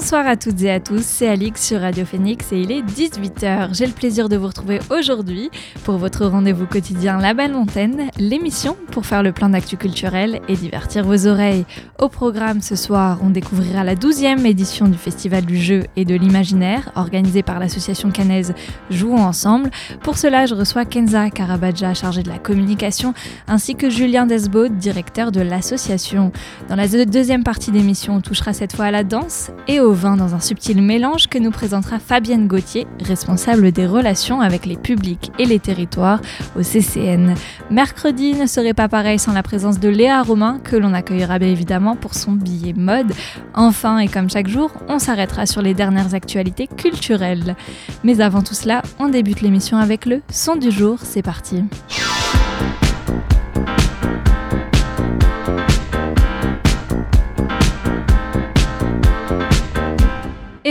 Bonsoir à toutes et à tous, c'est Alix sur Radio Phoenix et il est 18h. J'ai le plaisir de vous retrouver aujourd'hui pour votre rendez-vous quotidien La Belle Montagne, l'émission pour faire le plein d'actu culturel et divertir vos oreilles. Au programme ce soir, on découvrira la 12e édition du Festival du jeu et de l'imaginaire organisé par l'association canaise Jouons ensemble. Pour cela, je reçois Kenza Karabadja, chargée de la communication, ainsi que Julien Desbaud, directeur de l'association. Dans la deuxième partie d'émission, on touchera cette fois à la danse et au dans un subtil mélange que nous présentera Fabienne Gauthier, responsable des relations avec les publics et les territoires au CCN. Mercredi ne serait pas pareil sans la présence de Léa Romain, que l'on accueillera bien évidemment pour son billet mode. Enfin, et comme chaque jour, on s'arrêtera sur les dernières actualités culturelles. Mais avant tout cela, on débute l'émission avec le son du jour, c'est parti.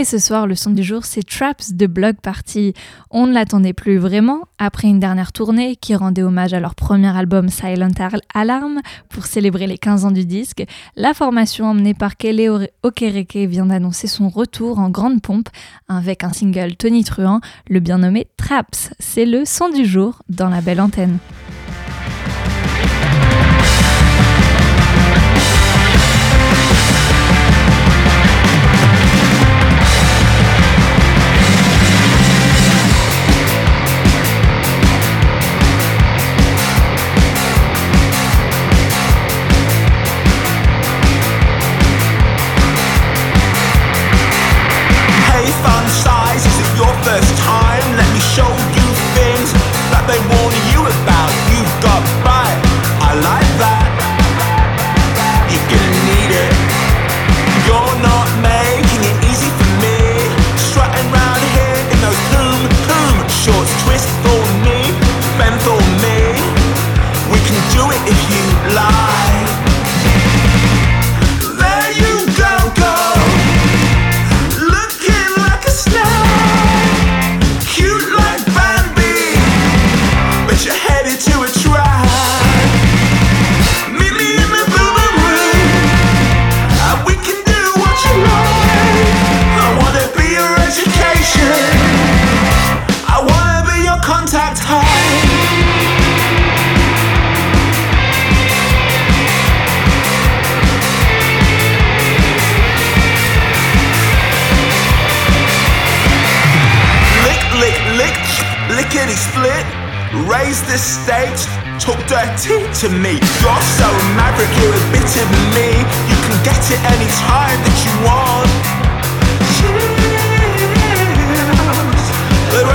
Et ce soir, le son du jour, c'est Traps de Blog Party. On ne l'attendait plus vraiment après une dernière tournée qui rendait hommage à leur premier album Silent Alarm pour célébrer les 15 ans du disque. La formation emmenée par Kelly Okereke vient d'annoncer son retour en grande pompe avec un single Tony Truant, le bien nommé Traps. C'est le son du jour dans la belle antenne.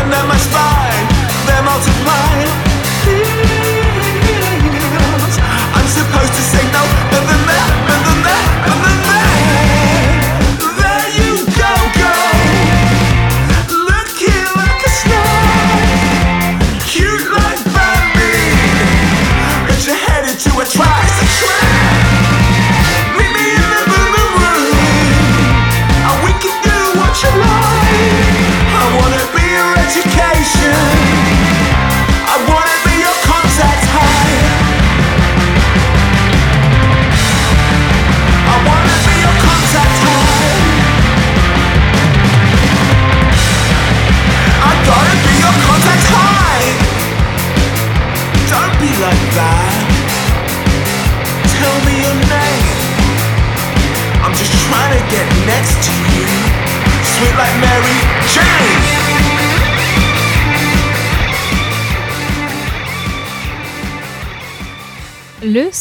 remember my spot.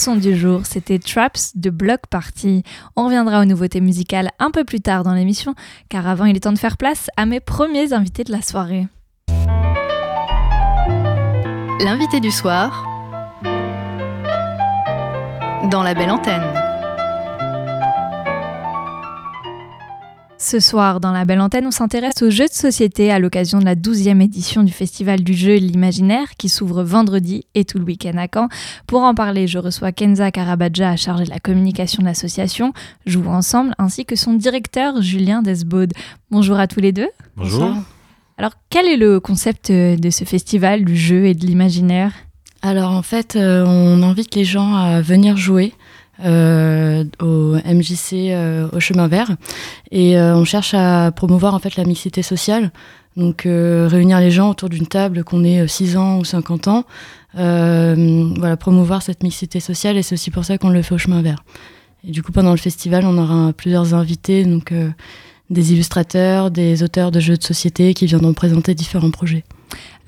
Son du jour, c'était Traps de Block Party. On reviendra aux nouveautés musicales un peu plus tard dans l'émission, car avant il est temps de faire place à mes premiers invités de la soirée. L'invité du soir dans la belle antenne. Ce soir, dans la belle antenne, on s'intéresse aux jeux de société à l'occasion de la 12e édition du Festival du jeu et de l'imaginaire qui s'ouvre vendredi et tout le week-end à Caen. Pour en parler, je reçois Kenza Karabadja à charge de la communication de l'association Jouons ensemble ainsi que son directeur Julien Desbaud. Bonjour à tous les deux. Bonjour. Alors, quel est le concept euh, de ce festival du jeu et de l'imaginaire? Alors en fait, euh, on invite les gens à venir jouer euh, au MJC euh, au chemin vert et euh, on cherche à promouvoir en fait la mixité sociale. Donc réunir les gens autour d'une table, qu'on ait 6 ans ou 50 ans, voilà, promouvoir cette mixité sociale et c'est aussi pour ça qu'on le fait au chemin vert. Et du coup, pendant le festival, on aura plusieurs invités, donc des illustrateurs, des auteurs de jeux de société qui viendront présenter différents projets.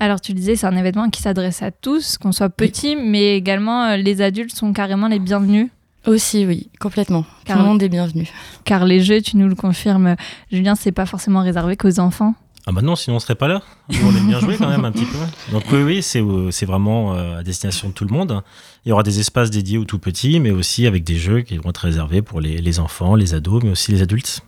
Alors, tu disais, c'est un événement qui s'adresse à tous, qu'on soit petit, mais également les adultes sont carrément les bienvenus. Aussi, oui, complètement. Car- Tout le monde est bienvenu. Car les jeux, tu nous le confirmes, Julien, c'est pas forcément réservé qu'aux enfants. Ah bah non, sinon on serait pas là. On aime bien jouer quand même un petit peu. Donc oui, oui, c'est euh, c'est vraiment euh, à destination de tout le monde. Il y aura des espaces dédiés aux tout petits, mais aussi avec des jeux qui vont être réservés pour les, les enfants, les ados, mais aussi les adultes.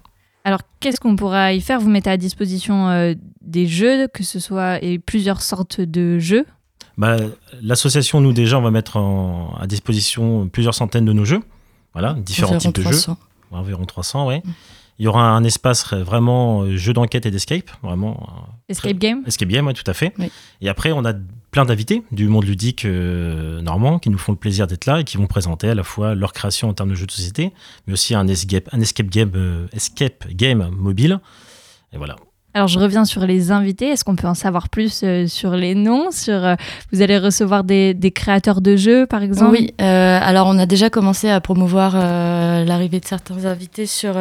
Alors, qu'est-ce qu'on pourra y faire? Vous mettez à disposition euh, des jeux, que ce soit et plusieurs sortes de jeux? Bah, L'association, nous déjà, on va mettre en- à disposition plusieurs centaines de nos jeux. Voilà, différents Environ types de jeux. 300. Environ 300, ouais. Il y aura un espace ré- vraiment euh, jeu d'enquête et d'escape, vraiment euh, Escape Game Escape Game, ouais, tout à fait. Oui. Et après, on a plein d'invités du monde ludique euh, normand qui nous font le plaisir d'être là et qui vont présenter à la fois leur création en termes de jeux de société, mais aussi un escape, un escape game, euh, escape game mobile. Et voilà. Alors, je reviens sur les invités. Est-ce qu'on peut en savoir plus euh, sur les noms sur, euh, Vous allez recevoir des, créateurs de jeux, par exemple? Oui, euh, alors on a déjà commencé à promouvoir l'arrivée de certains invités sur,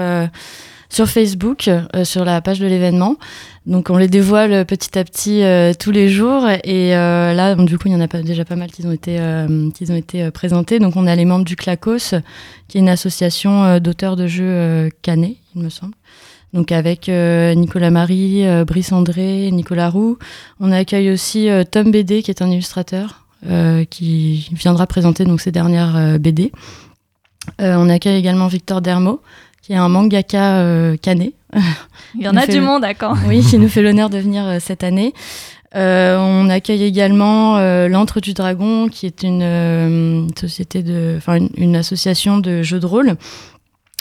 sur Facebook, sur la page de l'événement. Donc on les dévoile petit à petit tous les jours. Et là, du coup, il y en a déjà pas mal qui ont été, qui ont été présentés. Donc on a les membres du Clacos, qui est une association d'auteurs de jeux Canet, il me semble. Donc avec euh, Nicolas Marie, euh, Brice André, Nicolas Roux. On accueille aussi euh, Tom BD, qui est un illustrateur qui viendra présenter donc ses dernières BD. On accueille également Victor Dermo, qui est un mangaka canet. Il y en a du monde à Caen. Oui, qui nous fait l'honneur de venir cette année. Euh, on accueille également euh, l'Antre du Dragon, qui est une euh, société de, enfin une, une association de jeux de rôle.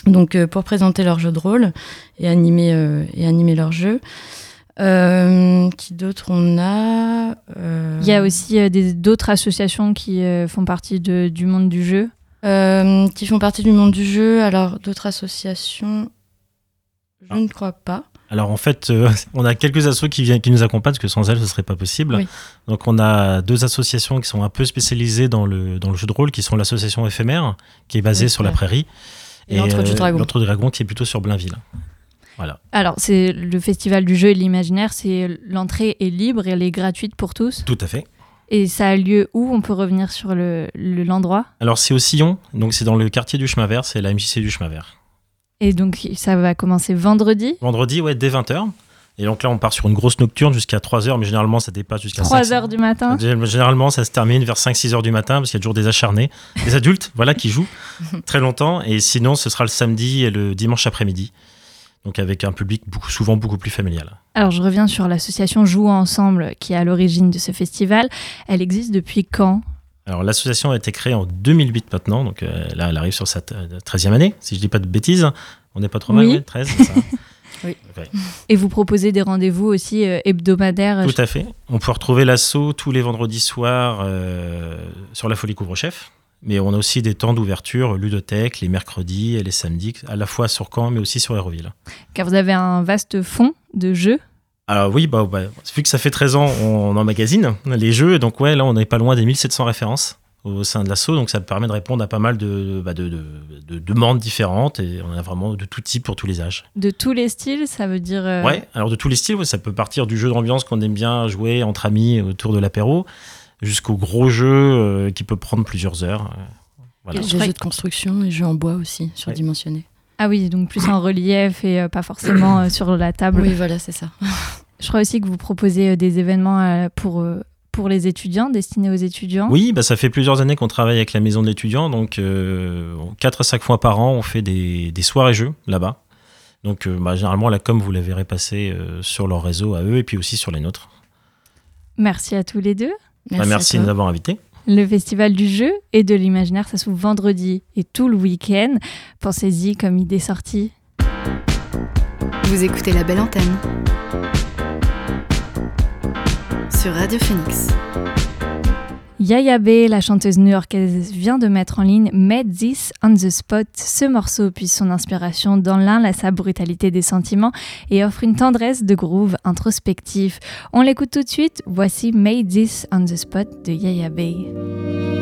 Donc euh, pour présenter leurs jeux de rôle et animer euh, et animer leurs jeux. Euh, qui d'autre on a euh, Il y a aussi euh, des- d'autres associations qui euh, font partie de- du monde du jeu. euh, qui font partie du monde du jeu. Alors d'autres associations, je Ah. ne crois pas. Alors en fait, euh, on a quelques assos qui, viennent, qui nous accompagnent parce que sans elles, ce serait pas possible. Oui. Donc on a deux associations qui sont un peu spécialisées dans le, dans le jeu de rôle, qui sont l'association éphémère, qui est basée Oui, sur la prairie, Et l'Antre du Dragon. L'Antre du Dragon, qui est plutôt sur Blainville. Voilà. Alors, c'est le festival du jeu et de l'imaginaire, c'est l'entrée est libre et elle est gratuite pour tous. Tout à fait. Et ça a lieu où? On peut revenir sur le- le- l'endroit? Alors c'est au Sillon, donc c'est dans le quartier du chemin vert, c'est la MJC du chemin vert. Et donc, ça va commencer vendredi, Vendredi, ouais, dès 20h. Et donc là, on part sur une grosse nocturne jusqu'à 3h, mais généralement, ça dépasse jusqu'à 3 5, heures du matin. Généralement, ça se termine vers 5-6 heures du matin, parce qu'il y a toujours des acharnés, des adultes, voilà, qui jouent très longtemps. Et sinon, ce sera le samedi et le dimanche après-midi. Donc avec un public beaucoup, souvent beaucoup plus familial. Alors, je reviens sur l'association Jouons Ensemble qui est à l'origine de ce festival. Elle existe depuis quand? Alors l'association a été créée en 2008 maintenant, donc euh, là, elle arrive sur sa t- 13e année, si je dis pas de bêtises. On n'est pas trop mal, Oui. ouais, 13, c'est ça Oui. Ouais. Et vous proposez des rendez-vous aussi euh, hebdomadaires Tout à fait. On peut retrouver l'assaut tous les vendredis soirs euh, sur la Folie Couvre-Chef. Mais on a aussi des temps d'ouverture ludothèque les mercredis et les samedis, à la fois sur Caen, mais aussi sur Aéroville. Car vous avez un vaste fond de jeux. Alors oui, bah, bah, vu que ça fait 13 ans, on emmagasine les jeux. Donc ouais, là, on n'est pas loin des 1700 références au sein de l'assaut. Donc ça permet de répondre à pas mal de, bah, de, de- de demandes différentes. Et on a vraiment de tout type pour tous les âges. De tous les styles, ça veut dire. euh, Ouais, alors de tous les styles, ouais, ça peut partir du jeu d'ambiance qu'on aime bien jouer entre amis autour de l'apéro, jusqu'au gros jeu euh, qui peut prendre plusieurs heures. euh, voilà. Jeux de construction et jeux en bois aussi, surdimensionnés. Ah oui, donc plus en relief et euh, pas forcément euh, sur la table. Oui, voilà, c'est ça. Je crois aussi que vous proposez euh, des événements euh, pour, euh, pour les étudiants, destinés aux étudiants. Oui, bah, ça fait plusieurs années qu'on travaille avec la maison de l'étudiant, donc 4 à 5 fois par an, on fait des, des soirées jeux là-bas. Donc euh, bah, généralement la com vous la verrez passer euh, sur leur réseau à eux et puis aussi sur les nôtres. Merci à tous les deux. Bah, merci à de nous avoir invités. Le festival du jeu et de l'imaginaire, ça s'ouvre vendredi et tout le week-end. Pensez-y comme idée sortie. Vous écoutez la belle antenne Radio Phoenix. Yaya B, la chanteuse new-yorkaise, vient de mettre en ligne Made This on the Spot. Ce morceau puise son inspiration dans l'inlassable brutalité des sentiments et offre une tendresse de groove introspectif. On l'écoute tout de suite. Voici Made This on the Spot de Yaya B.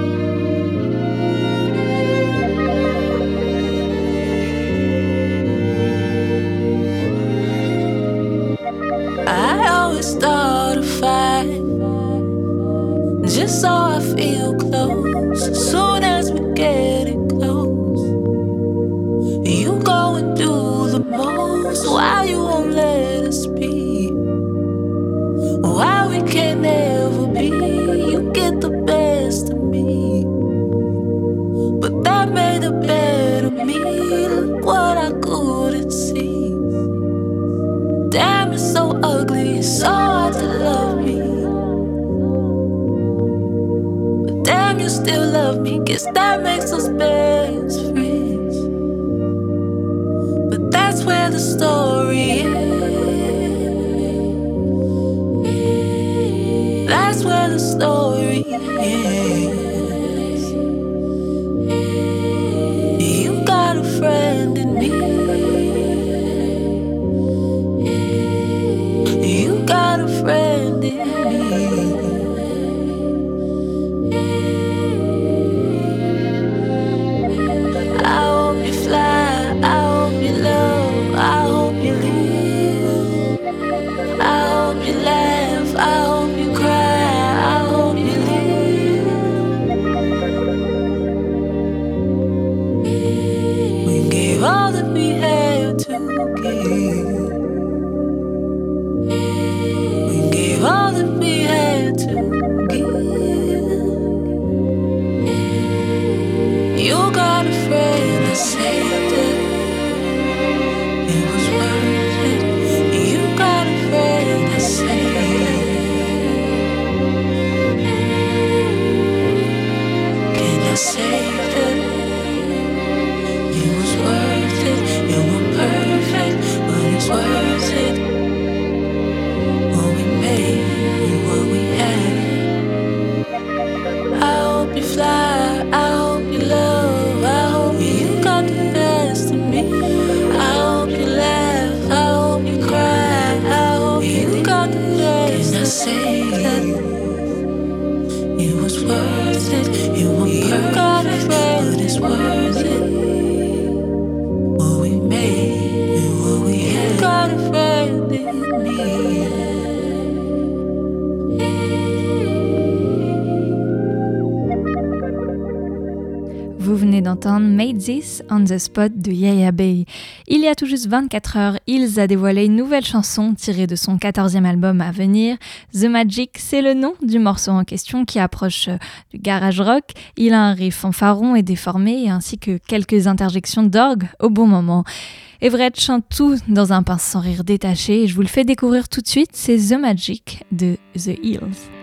so I feel close. Soon as we get it close, you go and do the most. Why you won't let us be? Why we can never be? You get the best of me, but that made a better me. Look what I couldn't see. Damn, it's so ugly, so guess that makes us best say on the Spot de Yaya Bay. Il y a tout juste 24 heures, Hills a dévoilé une nouvelle chanson tirée de son 14e album à venir. The Magic, c'est le nom du morceau en question qui approche euh, du garage rock. Il a un riff fanfaron et déformé, ainsi que quelques interjections d'orgue au bon moment. Everett chante tout dans un pince sans rire détaché et je vous le fais découvrir tout de suite, c'est The Magic de The Hills.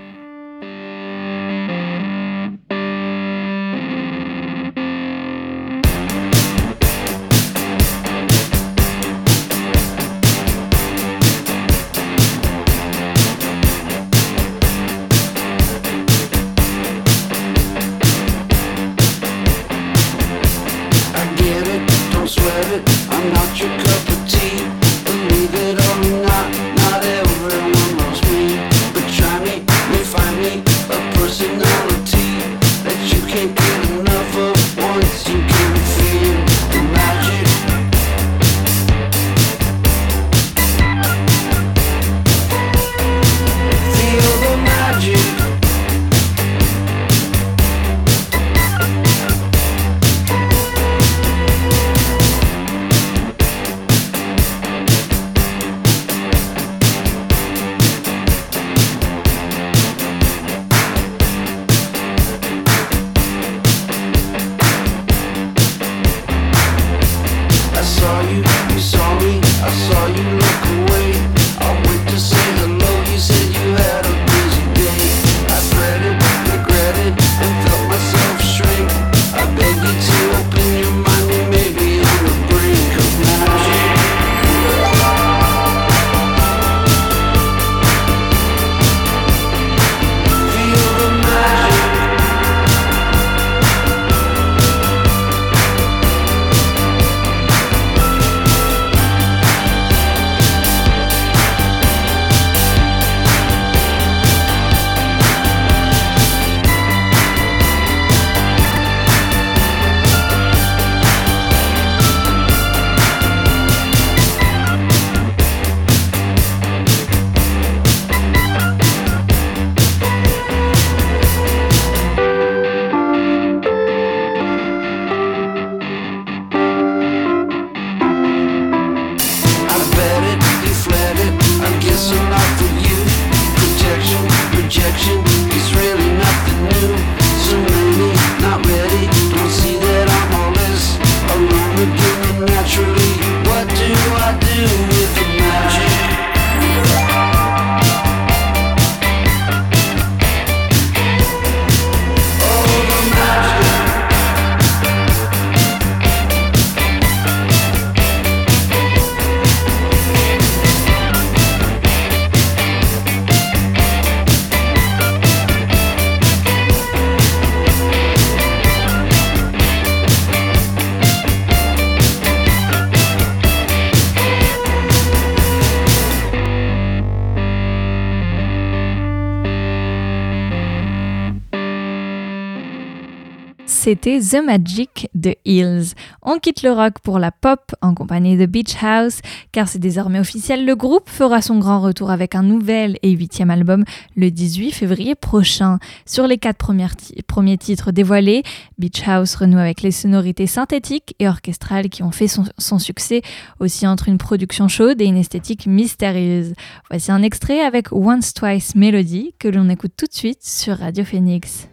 C'était The Magic de Hills. On quitte le rock pour la pop en compagnie de Beach House, car c'est désormais officiel, le groupe fera son grand retour avec un nouvel et huitième album le 18 février prochain. Sur les quatre premiers titres dévoilés, Beach House renoue avec les sonorités synthétiques et orchestrales qui ont fait son, son succès, aussi entre une production chaude et une esthétique mystérieuse. Voici un extrait avec Once Twice Melody que l'on écoute tout de suite sur Radio Phoenix.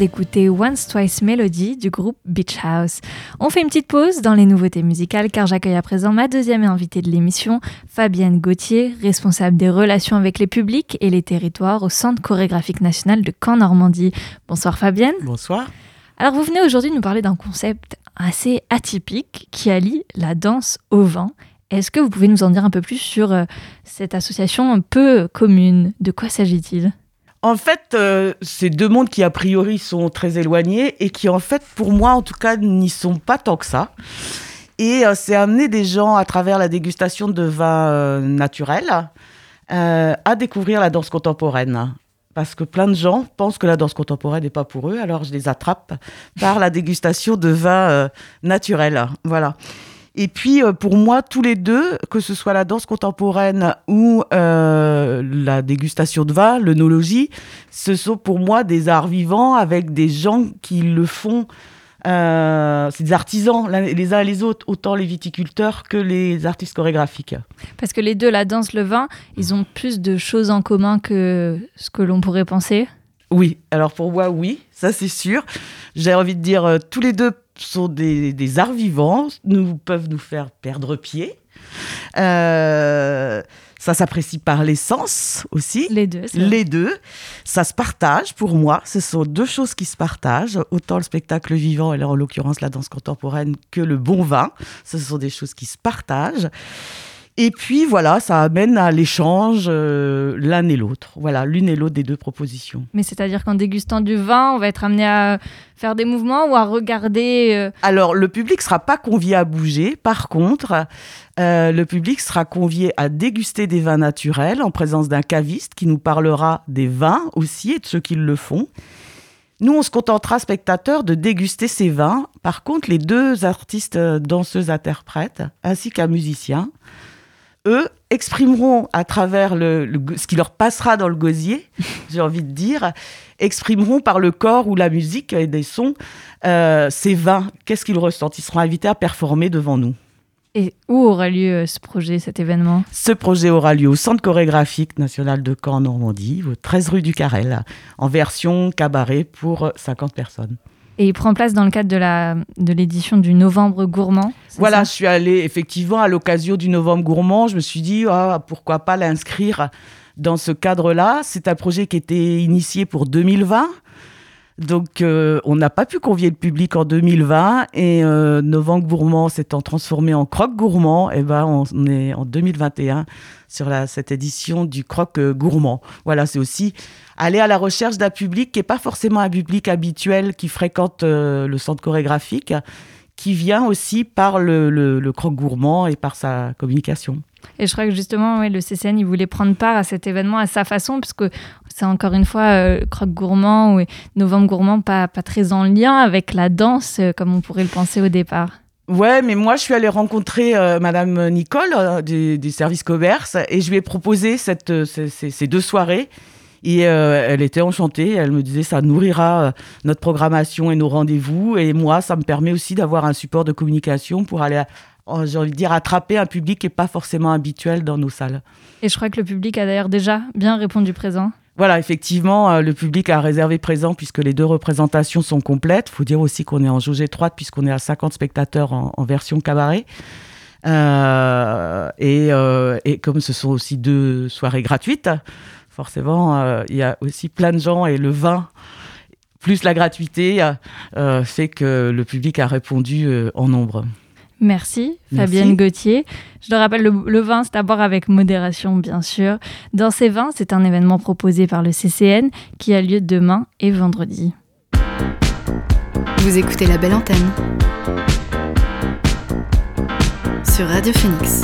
D'écouter Once Twice Melody du groupe Beach House. On fait une petite pause dans les nouveautés musicales car j'accueille à présent ma deuxième invitée de l'émission, Fabienne Gauthier, responsable des relations avec les publics et les territoires au Centre chorégraphique national de Caen-Normandie. Bonsoir Fabienne. Bonsoir. Alors vous venez aujourd'hui nous parler d'un concept assez atypique qui allie la danse au vent. Est-ce que vous pouvez nous en dire un peu plus sur euh, cette association un peu commune? De quoi s'agit-il? En fait, euh, c'est deux mondes qui a priori sont très éloignés et qui en fait, pour moi en tout cas, n'y sont pas tant que ça. Et euh, c'est amener des gens à travers la dégustation de vins euh, naturels euh, à découvrir la danse contemporaine. Parce que plein de gens pensent que la danse contemporaine n'est pas pour eux, alors je les attrape par la dégustation de vins naturels. Voilà. Et puis, euh, pour moi, tous les deux, que ce soit la danse contemporaine ou euh, la dégustation de vin, l'œnologie, ce sont pour moi des arts vivants avec des gens qui le font. euh, c'est des artisans, les uns et les autres, autant les viticulteurs que les artistes chorégraphiques. Parce que les deux, la danse, le vin, ils ont plus de choses en commun que ce que l'on pourrait penser? Oui, alors pour moi, oui, ça c'est sûr. J'ai envie de dire, tous les deux sont des, des arts vivants, nous peuvent nous faire perdre pied. Euh, ça s'apprécie par les sens aussi. Les deux. Les deux, ça se partage pour moi. Ce sont deux choses qui se partagent. Autant le spectacle vivant, et là en l'occurrence la danse contemporaine, que le bon vin. Ce sont des choses qui se partagent. Et puis voilà, ça amène à l'échange euh, l'un et l'autre. Voilà, l'une et l'autre des deux propositions. Mais c'est-à-dire qu'en dégustant du vin, on va être amené à faire des mouvements ou à regarder. euh, Alors, le public sera pas convié à bouger. Par contre, euh, le public sera convié à déguster des vins naturels en présence d'un caviste qui nous parlera des vins aussi et de ceux qui le font. Nous, on se contentera, spectateurs, de déguster ces vins. Par contre, les deux artistes, euh, danseuses, interprètes, ainsi qu'un musicien, eux, exprimeront à travers le, ce qui leur passera dans le gosier, j'ai envie de dire, exprimeront par le corps ou la musique et des sons euh, ces vins. Qu'est-ce qu'ils ressentent? Ils seront invités à performer devant nous. Et où aura lieu euh, ce projet, cet événement? Ce projet aura lieu au Centre chorégraphique national de Caen, en Normandie, au 13 rue du Carrel, en version cabaret pour euh, 50 personnes. Et il prend place dans le cadre de la de l'édition du Novembre Gourmand. Voilà, je suis allée effectivement à l'occasion du Novembre Gourmand. Je me suis dit, ah, pourquoi pas l'inscrire dans ce cadre-là. C'est un projet qui était initié pour 2020. Donc, euh, on n'a pas pu convier le public en 2020 et euh, Gourmand s'étant transformé en Croque Gourmand, et ben on est en 2021 sur la, cette édition du Croque euh, Gourmand. Voilà, c'est aussi aller à la recherche d'un public qui n'est pas forcément un public habituel qui fréquente euh, le centre chorégraphique, qui vient aussi par le, le, le croque gourmand et par sa communication. Et je crois que justement, le CCN, il voulait prendre part à cet événement à sa façon, puisque c'est encore une fois euh, Croque Gourmand ou Novembre Gourmand, pas, pas très en lien avec la danse, euh, comme on pourrait le penser au départ. Ouais, mais moi, je suis allée rencontrer euh, Madame Nicole euh, du, du service commerce et je lui ai proposé cette, ces, ces- deux soirées. Et elle était enchantée. Elle me disait ça nourrira notre programmation et nos rendez-vous. Et moi, ça me permet aussi d'avoir un support de communication pour aller, j'ai envie de dire, attraper un public qui n'est pas forcément habituel dans nos salles. Et je crois que le public a d'ailleurs déjà bien répondu présent. Voilà, effectivement, euh, le public a réservé présent puisque les deux représentations sont complètes. Il faut dire aussi qu'on est en jauge étroite puisqu'on est à 50 spectateurs en, en version cabaret. Euh, et, euh, et comme ce sont aussi deux soirées gratuites, forcément, euh, il y a aussi plein de gens et le vin, plus la gratuité, fait que le public a répondu en nombre. Merci, Merci. Fabienne Gauthier. Je le rappelle, le, le vin, c'est à boire avec modération, bien sûr. Dans ces vins, c'est un événement proposé par le CCN qui a lieu demain et vendredi. Vous écoutez la belle antenne sur Radio Phoenix.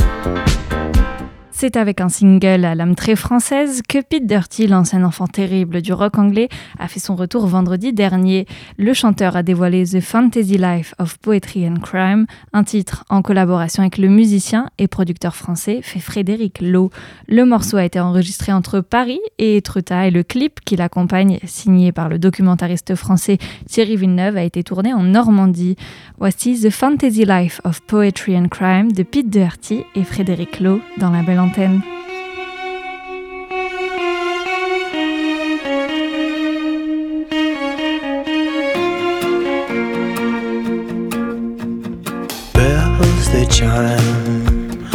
C'est avec un single à l'âme très française que Pete Dirty, l'ancien enfant terrible du rock anglais, a fait son retour vendredi dernier. Le chanteur a dévoilé The Fantasy Life of Poetry and Crime, un titre en collaboration avec le musicien et producteur français Frédéric Lowe. Le morceau a été enregistré entre Paris et Etretat et le clip qui l'accompagne, signé par le documentariste français Thierry Villeneuve, a été tourné en Normandie. Voici The Fantasy Life of Poetry and Crime de Pete et Frédéric Lowe dans la belle Bells they chime,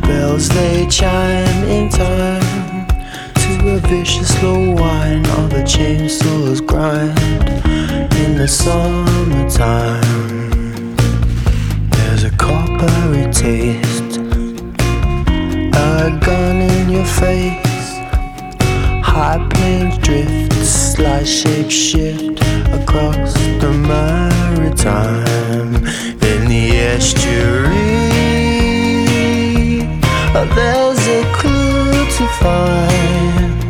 bells they chime in time to a vicious low whine of a chainsaw's grind in the summertime. There's a coppery taste a gun in your face. High planes drift, slight shape shift across the maritime in the estuary. Oh, there's a clue to find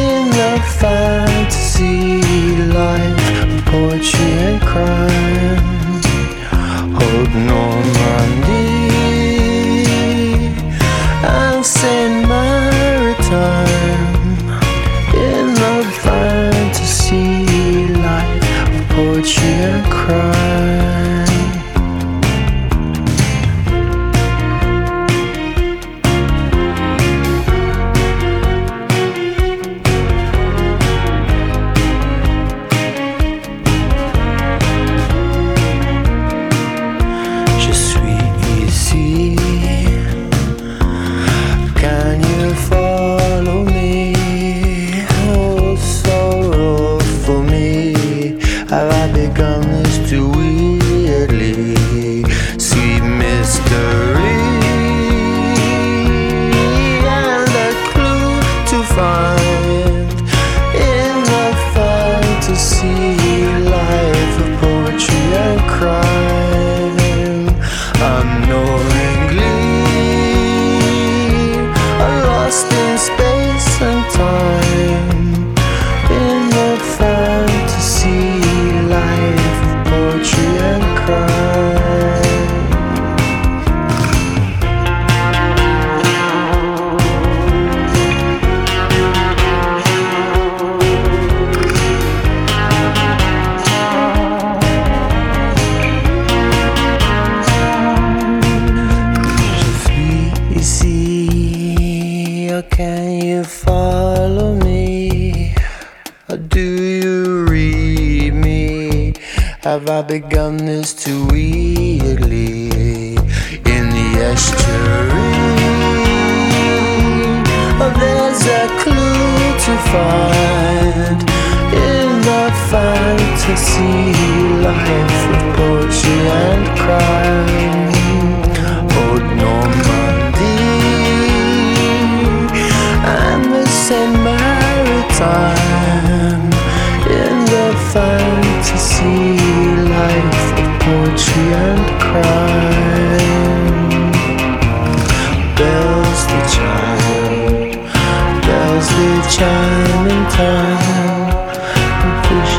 in the fantasy life poetry and crime. Hold Normandy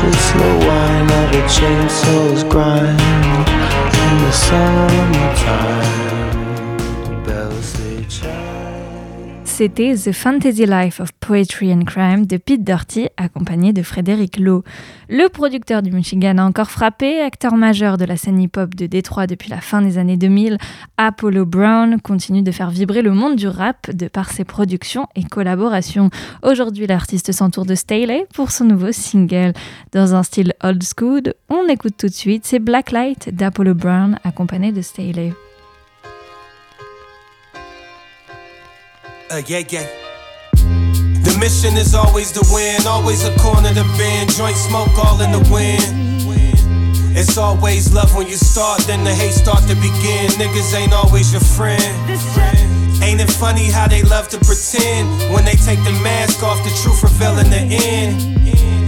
Vicious slow whine of a chainsaw's grind in the summertime. C'était The Fantasy Life of Poetry and Crime de Pete Doherty, accompagné de Frédéric Lowe. Le producteur du Michigan a encore frappé, acteur majeur de la scène hip-hop de Détroit depuis la fin des années 2000, Apollo Brown continue de faire vibrer le monde du rap de par ses productions et collaborations. Aujourd'hui, l'artiste s'entoure de Staley pour son nouveau single. Dans un style old school, on écoute tout de suite, c'est Blacklight d'Apollo Brown accompagné de Staley. Uh, yeah, yeah. The mission is always to win, always a corner to bend, joint smoke all in the wind. It's always love when you start, then the hate start to begin. Niggas ain't always your friend. Ain't it funny how they love to pretend when they take the mask off, the truth revealing the end?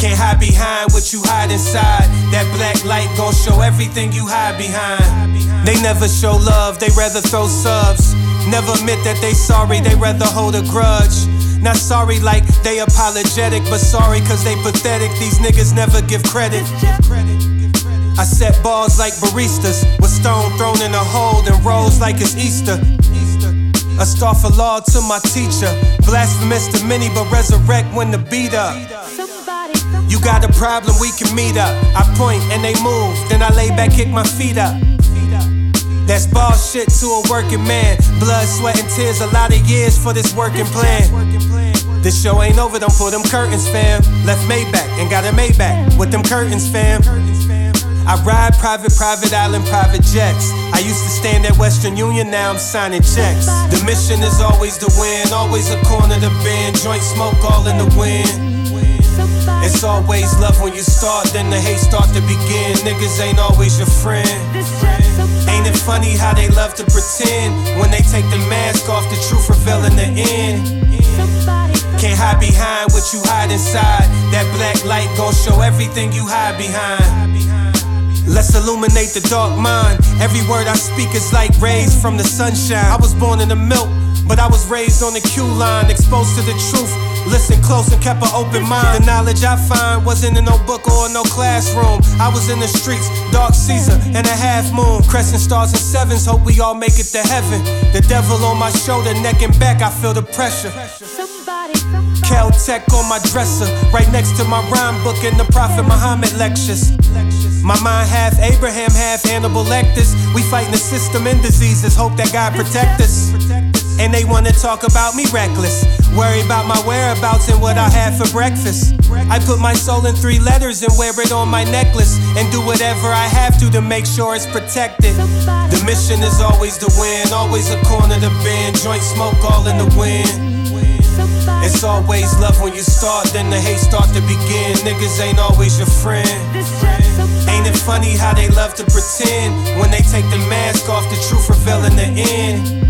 Can't hide behind what you hide inside. That black light gon' show everything you hide behind. They never show love, they rather throw subs. Never admit that they sorry, they rather hold a grudge. Not sorry like they apologetic, but sorry cause they pathetic. These niggas never give credit. I set balls like baristas, with stone thrown in a hole and rolls like it's Easter. A star for law to my teacher. Blasphemous to many, but resurrect when the beat up. You got a problem, we can meet up. I point and they move, then I lay back, kick my feet up. That's ball shit to a working man. Blood, sweat, and tears, a lot of years for this working plan. This show ain't over, don't pull them curtains, fam. Left Maybach and got a Maybach with them curtains, fam. I ride private, private island, private jets. I used to stand at Western Union, now I'm signing checks. The mission is always to win, always a corner to bend, joint smoke all in the wind. It's always love when you start, then the hate start to begin. Niggas ain't always your friend. Ain't it funny how they love to pretend when they take the mask off, the truth reveal in the end? Can't hide behind what you hide inside. That black light gon' show everything you hide behind. Let's illuminate the dark mind. Every word I speak is like rays from the sunshine. I was born in the milk, but I was raised on the queue line, exposed to the truth. Listen close and kept an open mind. The knowledge I find wasn't in no book or no classroom. I was in the streets, dark season and a half moon. Crescent stars and sevens, hope we all make it to heaven. The devil on my shoulder, neck and back, I feel the pressure. Caltech on my dresser, right next to my rhyme book and the Prophet Muhammad lectures. My mind half Abraham, half Hannibal Lecters. We fighting the system and diseases, hope that God protect us. And they wanna talk about me reckless. Worry about my whereabouts and what I had for breakfast. I put my soul in three letters and wear it on my necklace. And do whatever I have to to make sure it's protected. The mission is always to win, always a corner to bend. Joint smoke all in the wind. It's always love when you start, then the hate start to begin. Niggas ain't always your friend. Ain't it funny how they love to pretend when they take the mask off, the truth revealing the end?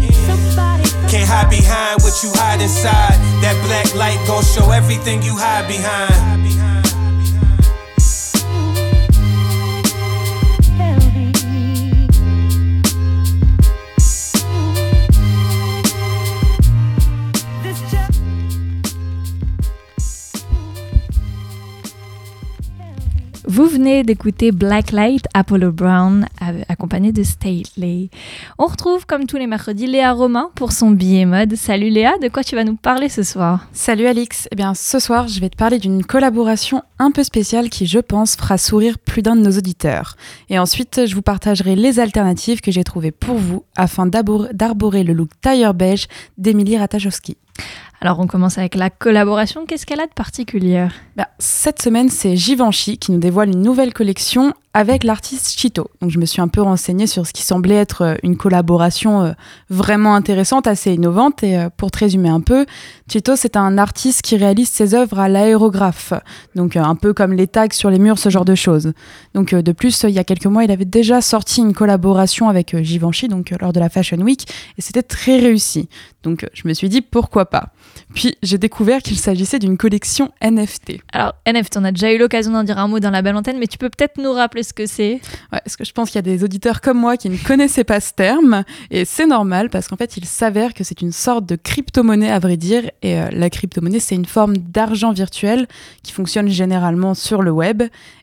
Can't hide behind what you hide inside. That black light gon' show everything you hide behind. Venez d'écouter Blacklight Apollo Brown accompagné de Stately. On retrouve comme tous les mercredis Léa Romain pour son billet mode. Salut Léa, de quoi tu vas nous parler ce soir? Salut Alix, eh bien ce soir je vais te parler d'une collaboration un peu spéciale qui je pense fera sourire plus d'un de nos auditeurs. Et ensuite je vous partagerai les alternatives que j'ai trouvées pour vous afin d'arbor- d'arborer le look tailleur beige d'Emilie Ratajkowski. Alors on commence avec la collaboration. Qu'est-ce qu'elle a de particulier Bah, cette semaine, c'est Givenchy qui nous dévoile une nouvelle collection avec l'artiste Chito. Donc, je me suis un peu renseignée sur ce qui semblait être euh, une collaboration euh, vraiment intéressante, assez innovante. Et euh, pour te résumer un peu, Chito, c'est un artiste qui réalise ses œuvres à l'aérographe. Donc, un peu comme les tags sur les murs, ce genre de choses. Donc, de plus, il y a quelques mois, il avait déjà sorti une collaboration avec Givenchy, donc lors de la Fashion Week, et c'était très réussi. Donc, je me suis dit pourquoi pas. Puis, j'ai découvert qu'il s'agissait d'une collection NFT. Alors NFT, on a déjà eu l'occasion d'en dire un mot dans la belle antenne, mais tu peux peut-être nous rappeler ce que c'est? Ouais, parce que je pense qu'il y a des auditeurs comme moi qui ne connaissaient pas ce terme, et c'est normal parce qu'en fait, il s'avère que c'est une sorte de crypto-monnaie à vrai dire, et euh, la crypto-monnaie, c'est une forme d'argent virtuel qui fonctionne généralement sur le web,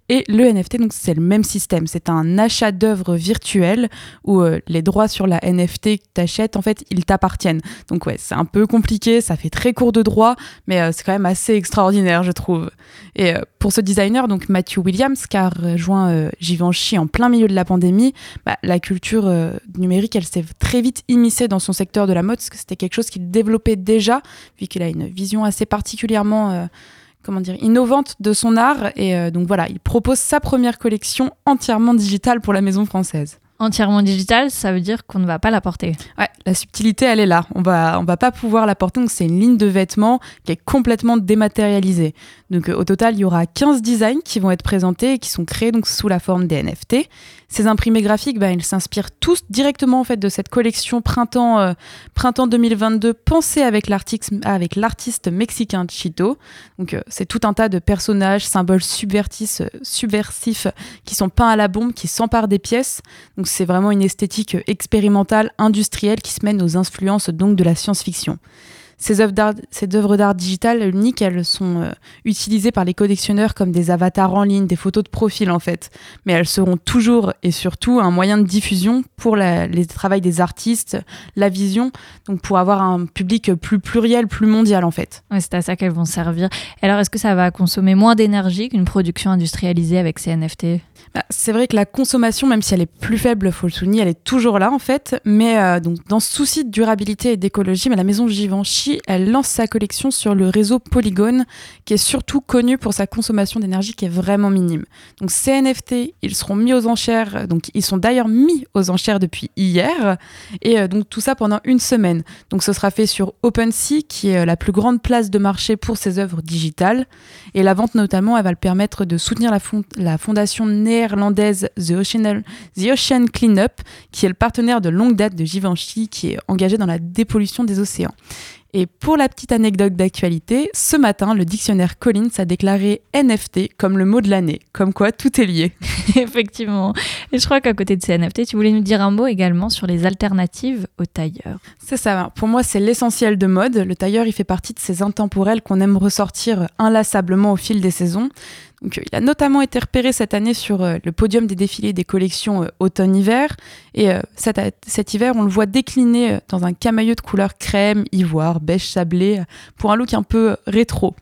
et le NFT, donc c'est le même système, c'est un achat d'œuvres virtuelles où euh, les droits sur la NFT que tu achètes, en fait, ils t'appartiennent. Donc ouais, c'est un peu compliqué, ça fait très court de droit, mais euh, c'est quand même assez extraordinaire, je trouve. Et euh, pour ce designer, donc Matthew Williams, qui a rejoint Givenchy en plein milieu de la pandémie, bah, la culture numérique, elle s'est très vite immiscée dans son secteur de la mode, parce que c'était quelque chose qu'il développait déjà, vu qu'il a une vision assez particulièrement, comment dire, innovante de son art. Et euh, donc voilà, il propose sa première collection entièrement digitale pour la maison française. Entièrement digital, ça veut dire qu'on ne va pas la porter. Ouais, la subtilité, elle est là. On va, on va pas pouvoir la porter. Donc, c'est une ligne de vêtements qui est complètement dématérialisée. Donc, euh, au total, il y aura 15 designs qui vont être présentés et qui sont créés donc sous la forme des NFT. Ces imprimés graphiques, bah, ils s'inspirent tous directement en fait de cette collection printemps, euh, printemps 2022 pensée avec l'artiste, avec l'artiste mexicain Chito. Donc, euh, c'est tout un tas de personnages, symboles subvertis- euh, subversifs qui sont peints à la bombe, qui s'emparent des pièces. Donc c'est vraiment une esthétique expérimentale, industrielle qui se mène aux influences donc de la science-fiction. Ces œuvres d'art, ces œuvres d'art digitales uniques, elles sont euh, utilisées par les collectionneurs comme des avatars en ligne, des photos de profil en fait. Mais elles seront toujours et surtout un moyen de diffusion pour la- les travails des artistes, la vision, donc pour avoir un public plus pluriel, plus mondial en fait. Ouais, c'est à ça qu'elles vont servir. Alors, est-ce que ça va consommer moins d'énergie qu'une production industrialisée avec ces NFT Bah, c'est vrai que la consommation, même si elle est plus faible, faut le souligner, elle est toujours là en fait. Mais euh, donc dans ce souci de durabilité et d'écologie, mais la maison Givenchy Elle lance sa collection sur le réseau Polygon, qui est surtout connu pour sa consommation d'énergie qui est vraiment minime. Donc ces NFT, ils seront mis aux enchères, donc ils sont d'ailleurs mis aux enchères depuis hier, et euh, donc tout ça pendant une semaine. Donc ce sera fait sur OpenSea, qui est euh, la plus grande place de marché pour ces œuvres digitales, et la vente notamment, elle va le permettre de soutenir la fondation néerlandaise The Ocean, The Ocean Cleanup, qui est le partenaire de longue date de Givenchy, qui est engagé dans la dépollution des océans. Et pour la petite anecdote d'actualité, ce matin, le dictionnaire Collins a déclaré NFT comme le mot de l'année, comme quoi tout est lié. Effectivement. Et je crois qu'à côté de ces NFT, tu voulais nous dire un mot également sur les alternatives aux tailleurs. C'est ça, pour moi c'est l'essentiel de mode. Le tailleur, il fait partie de ces intemporels qu'on aime ressortir inlassablement au fil des saisons. Euh, il a notamment été repéré cette année sur euh, le podium des défilés des collections euh, automne-hiver. Et cet, hiver, on le voit décliner dans un camailleux de couleur crème, ivoire, beige sablé, pour un look un peu rétro.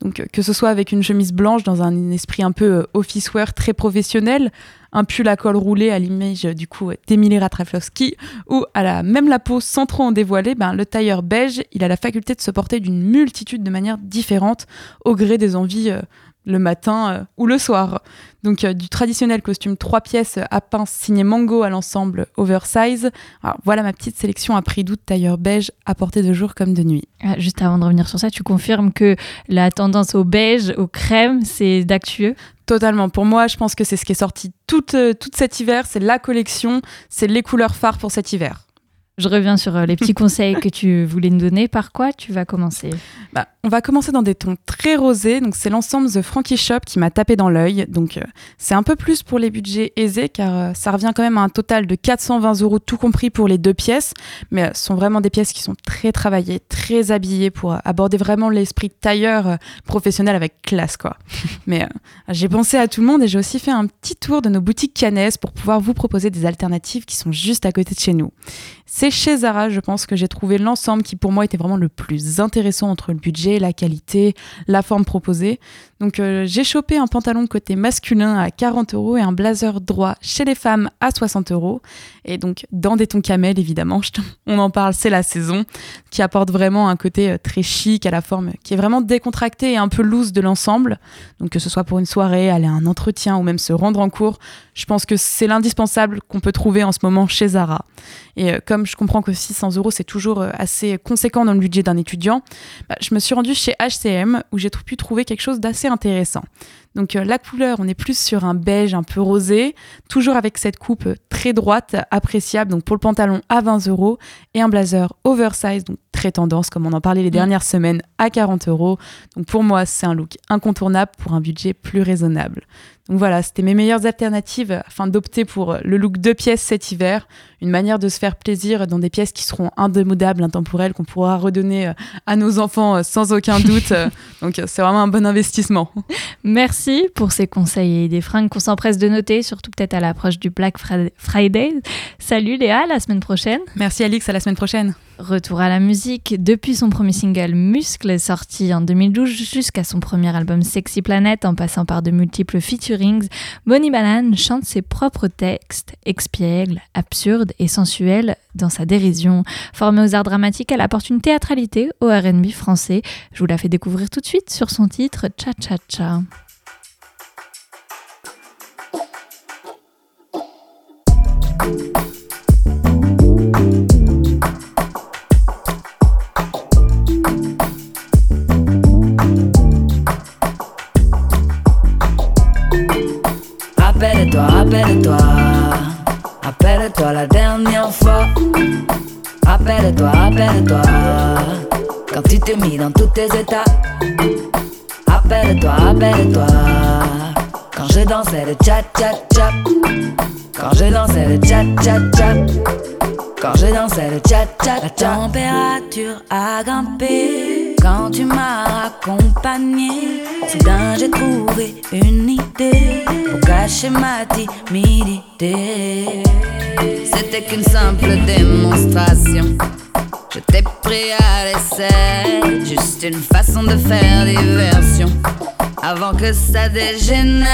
Donc, que ce soit avec une chemise blanche dans un esprit un peu office wear très professionnel, un pull à col roulé à l'image du coup d'Emilie Ratraflowski, ou à la même la peau sans trop en dévoiler, ben, le tailleur beige, il a la faculté de se porter d'une multitude de manières différentes au gré des envies le matin euh, ou le soir. Donc euh, du traditionnel costume trois pièces à pince signé Mango à l'ensemble oversize. Alors, voilà ma petite sélection à prix d'août tailleur beige à porter de jour comme de nuit. Ah, Juste avant de revenir sur ça, tu confirmes que la tendance au beige, au crème, c'est d'actueux? Totalement. Pour moi, je pense que c'est ce qui est sorti toute, euh, toute cet hiver. C'est la collection, c'est les couleurs phares pour cet hiver. Je reviens sur euh, les petits conseils que tu voulais nous donner. Par quoi tu vas commencer? Bah, on va commencer dans des tons très rosés. Donc, c'est l'ensemble The Frankie Shop qui m'a tapé dans l'œil. Donc, euh, c'est un peu plus pour les budgets aisés car euh, ça revient quand même à un total de 420 euros tout compris pour les deux pièces. Mais euh, ce sont vraiment des pièces qui sont très travaillées, très habillées pour aborder vraiment l'esprit tailleur professionnel avec classe, quoi. Mais j'ai pensé à tout le monde et j'ai aussi fait un petit tour de nos boutiques Cannes pour pouvoir vous proposer des alternatives qui sont juste à côté de chez nous. C'est chez Zara, je pense, que j'ai trouvé l'ensemble qui pour moi était vraiment le plus intéressant entre le budget, la qualité, la forme proposée. Donc euh, j'ai chopé un pantalon côté masculin à 40 euros et un blazer droit chez les femmes à 60 euros. Et donc dans des tons camel, évidemment, on en parle, c'est la saison, qui apporte vraiment un côté euh, très chic à la forme, qui est vraiment décontracté et un peu loose de l'ensemble. Donc que ce soit pour une soirée, aller à un entretien ou même se rendre en cours, je pense que c'est l'indispensable qu'on peut trouver en ce moment chez Zara. Et euh, comme je comprends que 600 euros, c'est toujours euh, assez conséquent dans le budget d'un étudiant, bah, je me suis rendue chez HCM où j'ai pu trouver quelque chose d'assez intéressant. Donc euh, la couleur, on est plus sur un beige un peu rosé, toujours avec cette coupe euh, très droite, appréciable. Donc pour le pantalon à 20 euros et un blazer oversize, donc très tendance comme on en parlait les dernières semaines, à 40 euros. Donc pour moi, c'est un look incontournable pour un budget plus raisonnable. Donc voilà, c'était mes meilleures alternatives afin d'opter pour le look deux pièces cet hiver, une manière de se faire plaisir dans des pièces qui seront indémodables, intemporelles, qu'on pourra redonner euh, à nos enfants euh, sans aucun doute. Euh, Donc euh, c'est vraiment un bon investissement. Merci pour ces conseils et des fringues qu'on s'empresse de noter, surtout peut-être à l'approche du Black Fri- Friday. Salut Léa, à la semaine prochaine. Merci Alix, à la semaine prochaine. Retour à la musique. Depuis son premier single Muscle, sorti en 2012, jusqu'à son premier album Sexy Planet, en passant par de multiples featurings, Bonnie Banane chante ses propres textes, expiègles, absurdes et sensuels dans sa dérision. Formée aux arts dramatiques, elle apporte une théâtralité au RB français. Je vous la fais découvrir tout de suite sur son titre Cha Cha Cha. Rappelle-toi, rappelle-toi, rappelle-toi la dernière fois. Rappelle-toi, rappelle-toi, quand tu t'es mis dans tous tes états. Rappelle-toi, rappelle-toi, quand je dansais le cha température a grimpé quand tu m'as accompagné. Soudain j'ai trouvé une idée pour cacher ma timidité. C'était qu'une simple démonstration. Je t'ai pris à l'essai, juste une façon de faire diversion avant que ça dégénère.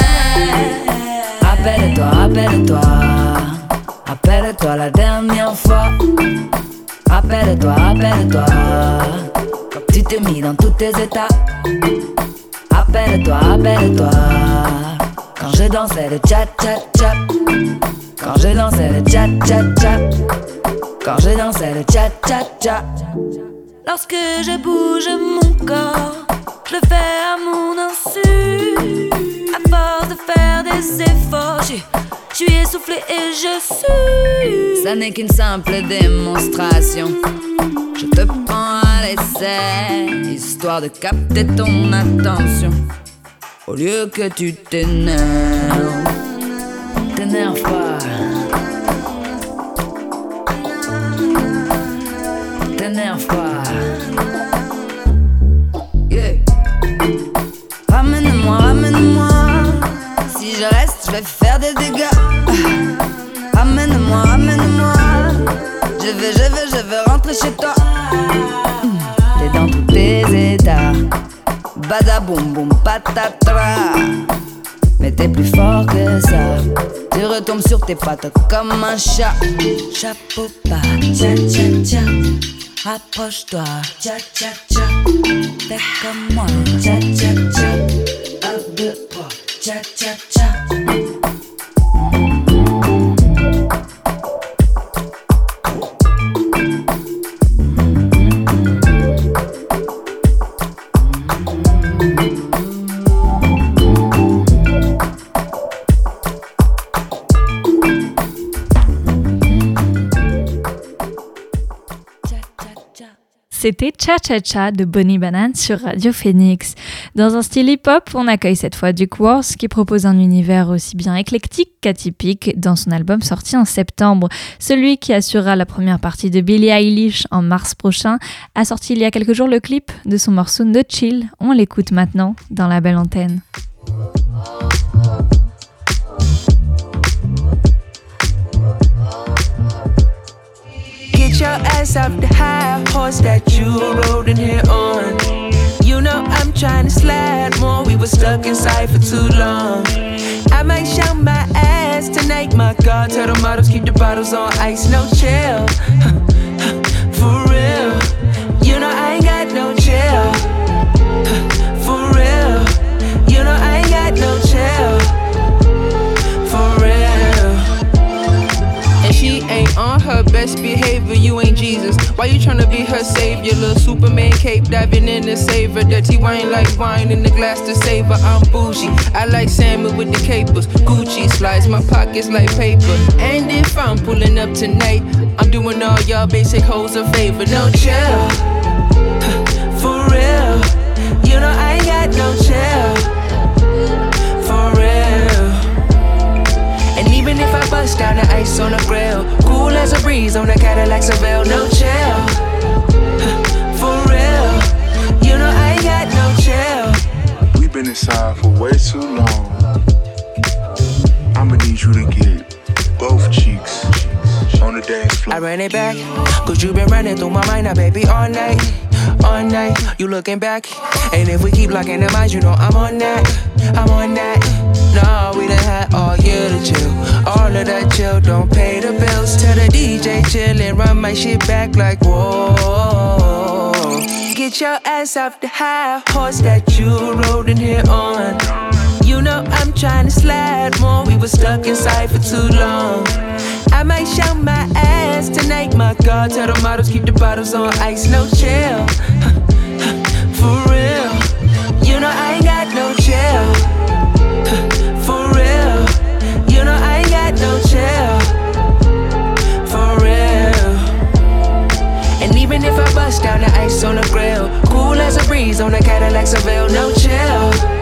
Rappelle-toi, rappelle-toi, rappelle-toi la dernière fois. Rappelle-toi, rappelle-toi, mis dans tous tes états. Appelle-toi, appelle-toi. Quand je dansais le chat chat chat. Quand je dansais le chat chat chat. Quand je dansais le chat chat chat. Lorsque je bouge mon corps, je le fais à mon insu. À force de faire des efforts, je suis essoufflé et je suis. Ça n'est qu'une simple démonstration. Je te prends à l'essai, histoire de capter ton attention. Au lieu que tu t'énerves, t'énerve pas. T'énerve pas. Ramène-moi, ramène-moi. Si je reste, je vais faire Je veux, je veux, je veux rentrer chez toi. T'es dans tous tes états. Badaboum boum patatra. Mais t'es plus fort que ça. Tu retombes sur tes pattes comme un chat. Chapeau pas, tcha tcha tcha. Rapproche-toi, tcha tcha tcha. Fais comme moi, tcha tcha tcha. Un, deux, trois, tcha tcha tcha. C'était Cha Cha Cha de Bonnie Banane sur Radio Phoenix. Dans un style hip-hop, on accueille cette fois Duke Worth qui propose un univers aussi bien éclectique qu'atypique dans son album sorti en septembre. Celui qui assurera la première partie de Billie Eilish en mars prochain a sorti il y a quelques jours le clip de son morceau No Chill. On l'écoute maintenant dans la belle antenne. Your ass off the high horse that you rode in here on. You know I'm trying to slide more. We were stuck inside for too long. I might show my ass tonight. My God, tell the models keep the bottles on ice, no chill. Why you tryna be her savior? Little Superman cape diving in save her. Dirty wine like wine in the glass to save her. I'm bougie. I like salmon with the capers. Gucci slides, my pockets like paper. And if I'm pulling up tonight, I'm doing all y'all basic hoes a favor. No chill. For real, you know I ain't got no chill. Even if I bust down the ice on the grill, cool as a breeze on the Cadillac Seville, no chill. For real, you know I ain't got no chill. We've been inside for way too long. I'ma need you to get both cheeks on the dance floor. I ran it back, cause you been running through my mind now, baby, all night. All night, you looking back. And if we keep locking the minds, you know I'm on that. I'm on that. No, we done had all year to chill. All of that chill, don't pay the bills. Tell the DJ chill and run my shit back like whoa. Get your ass off the high horse that you rode in here on. You know I'm trying to slide more. We were stuck inside for too long. I might show my ass tonight. My God, tell the models keep the bottles on ice, no chill. For real, you know I ain't got no chill. No chill. For real. And even if I bust down the ice on the grill, cool as a breeze on the Cadillac Seville, no chill.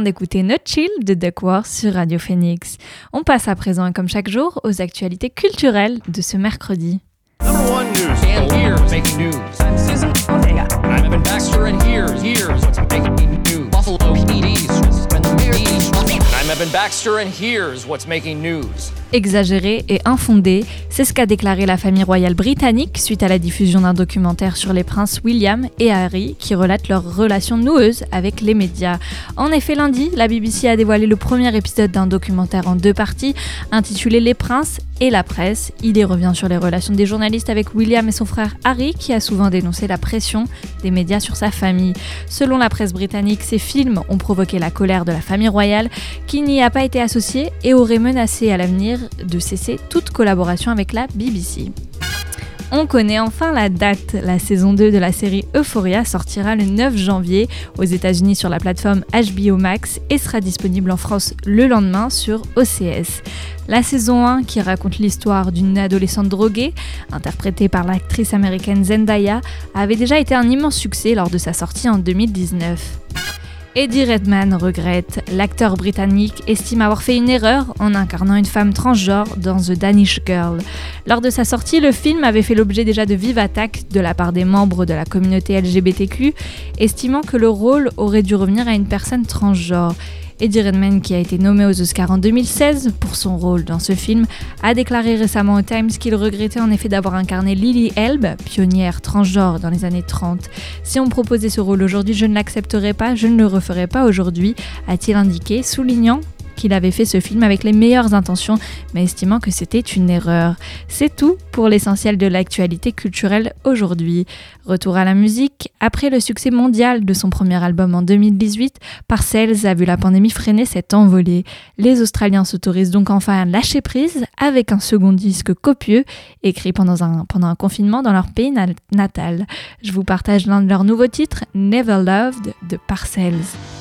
Vient d'écouter Not Chill de Duckworth sur Radio Phoenix. On passe à présent, comme chaque jour, aux actualités culturelles de ce mercredi. Number one news. And here's making news. I'm Susan Ortega. I'm Evan Baxter, and here's what's making news? Exagéré et infondé, c'est ce qu'a déclaré la famille royale britannique suite à la diffusion d'un documentaire sur les princes William et Harry qui relate leur relation noueuse avec les médias. En effet, lundi, la BBC a dévoilé le premier épisode d'un documentaire en deux parties intitulé Les princes et la presse. Il y revient sur les relations des journalistes avec William et son frère Harry qui a souvent dénoncé la pression des médias sur sa famille. Selon la presse britannique, ces films ont provoqué la colère de la famille royale qui n'y a pas été associée et aurait menacé à l'avenir de cesser toute collaboration avec la BBC. On connaît enfin la date. La saison 2 de la série Euphoria sortira le 9 janvier aux États-Unis sur la plateforme HBO Max et sera disponible en France le lendemain sur OCS. La saison 1, qui raconte l'histoire d'une adolescente droguée, interprétée par l'actrice américaine Zendaya, avait déjà été un immense succès lors de sa sortie en 2019. Eddie Redman regrette. L'acteur britannique estime avoir fait une erreur en incarnant une femme transgenre dans The Danish Girl. Lors de sa sortie, le film avait fait l'objet déjà de vives attaques de la part des membres de la communauté LGBTQ, estimant que le rôle aurait dû revenir à une personne transgenre. Eddie Redmayne, qui a été nommé aux Oscars en 2016 pour son rôle dans ce film, a déclaré récemment au Times qu'il regrettait en effet d'avoir incarné Lily Elbe, pionnière transgenre dans les années 30. Si on me proposait ce rôle aujourd'hui, je ne l'accepterais pas, je ne le referais pas aujourd'hui, a-t-il indiqué, soulignant qu'il avait fait ce film avec les meilleures intentions, mais estimant que c'était une erreur. C'est tout pour l'essentiel de l'actualité culturelle aujourd'hui. Retour à la musique. Après le succès mondial de son premier album en 2018, Parcells a vu la pandémie freiner cette envolée. Les Australiens s'autorisent donc enfin à lâcher prise avec un second disque copieux, écrit pendant un, confinement dans leur pays natal. Je vous partage l'un de leurs nouveaux titres, Never Loved, de Parcells.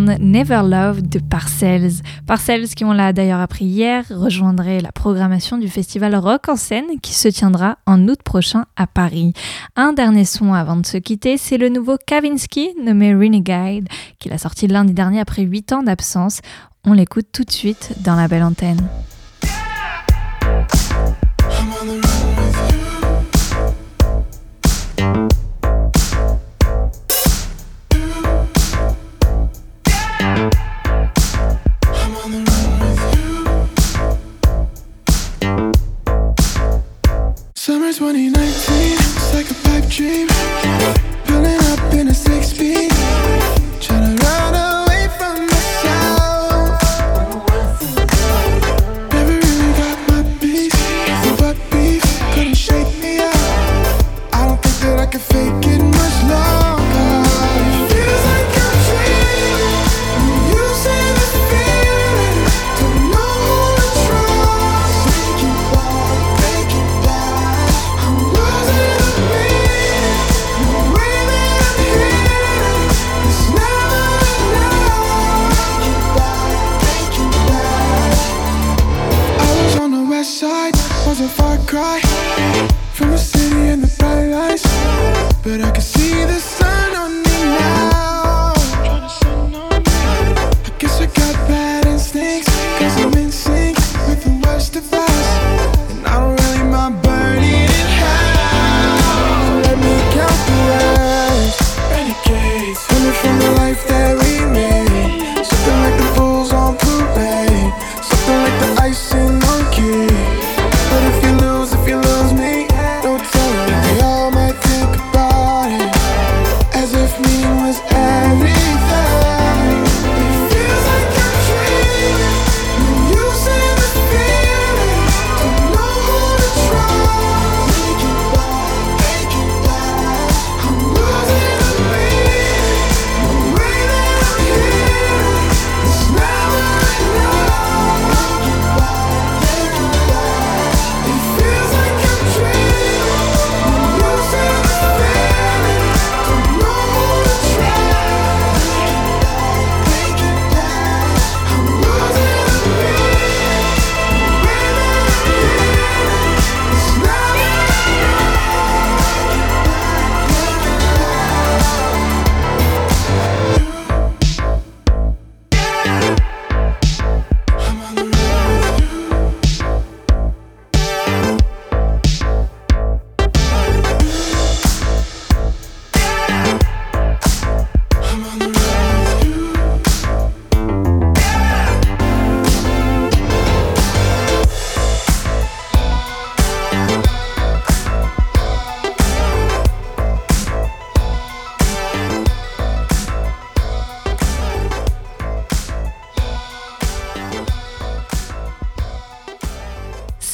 Never Love de Parcells. Parcells, qui on l'a d'ailleurs appris hier, rejoindrait la programmation du festival Rock en scène qui se tiendra en août prochain à Paris. Un dernier son avant de se quitter, c'est le nouveau Kavinsky nommé Renegade, qu'il a sorti lundi dernier après 8 ans d'absence. On l'écoute tout de suite dans la belle antenne.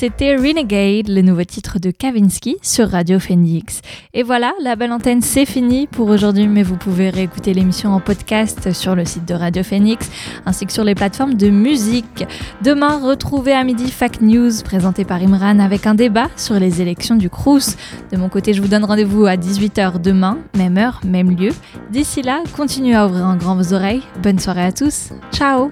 C'était Renegade, le nouveau titre de Kavinsky sur Radio Phoenix. Et voilà, la belle antenne, c'est fini pour aujourd'hui, mais vous pouvez réécouter l'émission en podcast sur le site de Radio Phoenix ainsi que sur les plateformes de musique. Demain, retrouvez à midi Fact News présenté par Imran avec un débat sur les élections du Crous. De mon côté, je vous donne rendez-vous à 18h demain, même heure, même lieu. D'ici là, continuez à ouvrir en grand vos oreilles. Bonne soirée à tous. Ciao